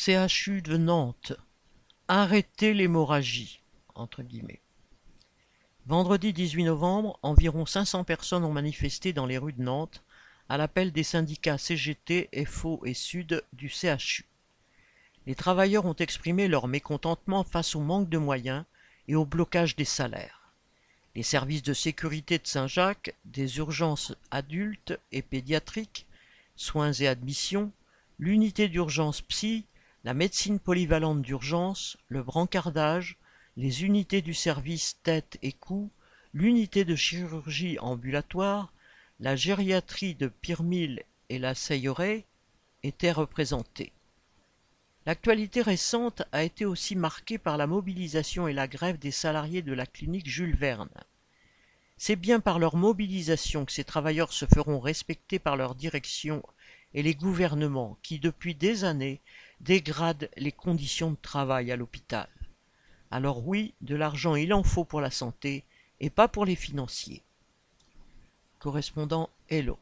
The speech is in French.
CHU de Nantes. Arrêtez l'hémorragie. Vendredi 18 novembre, environ 500 personnes ont manifesté dans les rues de Nantes à l'appel des syndicats CGT, FO et Sud du CHU. Les travailleurs ont exprimé leur mécontentement face au manque de moyens et au blocage des salaires. Les services de sécurité de Saint-Jacques, des urgences adultes et pédiatriques, soins et admissions, l'unité d'urgence psy, la médecine polyvalente d'urgence, le brancardage, les unités du service tête et cou, l'unité de chirurgie ambulatoire, la gériatrie de Pirmil et la Seyeret étaient représentés. L'actualité récente a été aussi marquée par la mobilisation et la grève des salariés de la clinique Jules Verne. C'est bien par leur mobilisation que ces travailleurs se feront respecter par leur direction et les gouvernements qui, depuis des années, dégradent les conditions de travail à l'hôpital. Alors oui, de l'argent il en faut pour la santé, et pas pour les financiers. Correspondant Hello.